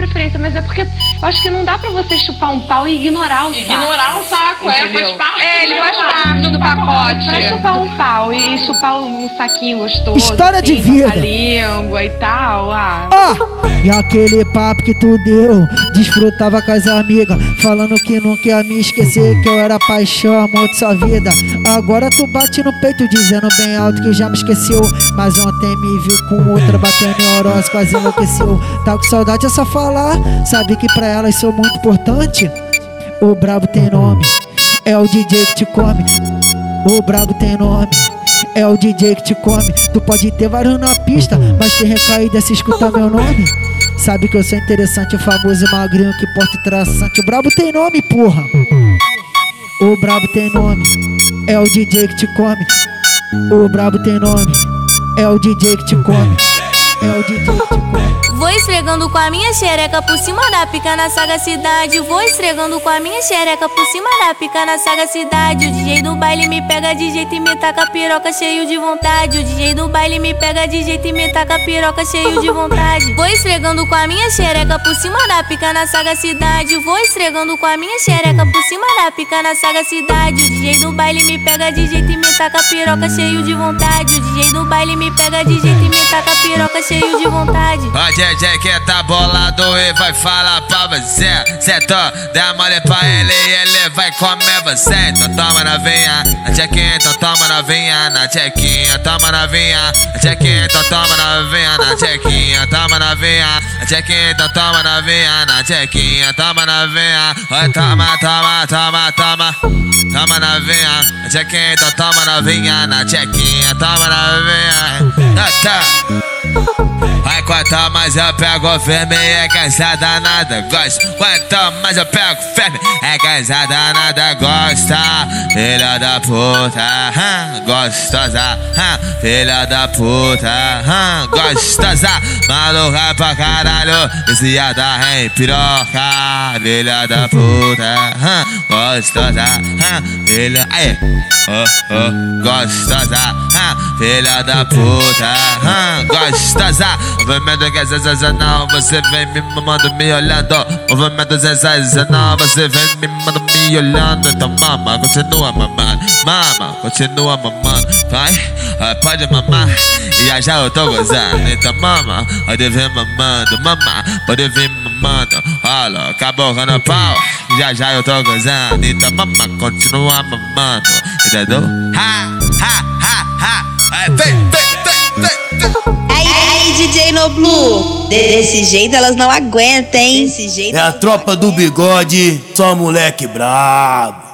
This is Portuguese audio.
preferência, mas é porque eu acho que não dá pra você chupar um pau e ignorar o saco. Ignorar o saco, é, Entendeu? faz parte. É, ele faz parte do pacote. Pra chupar um pau e chupar um saquinho gostoso. História de assim, com vida. a língua e tal, ah. Ó, e aquele papo que tu deu, desfrutava com as amigas, falando que nunca ia me esquecer, que eu era paixão, amor de sua vida. Agora tu bate no peito, dizendo bem alto que já me esqueceu. Mas ontem me viu com outra, batendo em Oroz, quase enlouqueceu. Tá com saudade é só falar, sabe que pra elas sou muito importante. O brabo tem nome, é o DJ que te come. O brabo tem nome. É o DJ que te come. Tu pode ter vários na pista, mas tem recaída se escutar meu nome. Sabe que eu sou interessante, famoso e magrinho que porta traçante. O brabo tem nome, porra. O brabo tem nome. É o DJ que te come. O brabo tem nome. É o DJ que te come. É o DJ que te come. Vou esfregando com a minha xereca por cima da pica na sagacidade. Vou esfregando com a minha xereca por cima da pica na sagacidade. O DJ do baile me pega de jeito e me taca piroca cheio de vontade. O DJ do baile me pega de jeito e me taca piroca cheio de vontade. Vou esfregando com a minha xereca por cima da pica na sagacidade. Vou esfregando com a minha xereca por cima da pica na sagacidade. O DJ do baile me pega de jeito e me taca piroca cheio de vontade. O DJ do baile me pega de jeito e me taca piroca cheio de vontade. DJ que tá bolado e vai falar pra você. Cê tô, dá mole pra ele e ele vai comer você. Então toma novinha, na chequinha, então toma novinha, na chequinha, toma novinha, na chequinha, então toma novinha, na chequinha, toma novinha, na chequinha, então toma novinha, na chequinha, toma novinha. Oi, toma, toma, toma, toma. Toma novinha, na chequinha, então toma novinha, na chequinha, toma novinha. Ah, tá. Vai quanto mais eu pego firme é que essa danada gosta. Quanto mais eu pego firme é que essa danada gosta. Filha da puta, gostosa hã, Filha da puta, hã, gostosa. Maluca pra caralho, viciada em piroca. Filha da puta, gostosa hã, Filha, aí, oh, oh, gostosa Filha da puta, hã, gostosa Movimento que sensacional, você vem me mamando, me olhando. Movimento sensacional, você vem me mamando, me olhando. Então mama, continua mamando, mama, continua mamando. Vai, ah, pode mamar, e já já eu tô gozando. Então mama, pode vir mamando, mama, pode vir mamando. Olha, acabou no pau, já já eu tô gozando. Então mama, continua mamando, entendeu? Ha, Desse jeito elas não aguentam, hein? Desse jeito. É a tropa do bigode, só moleque brabo.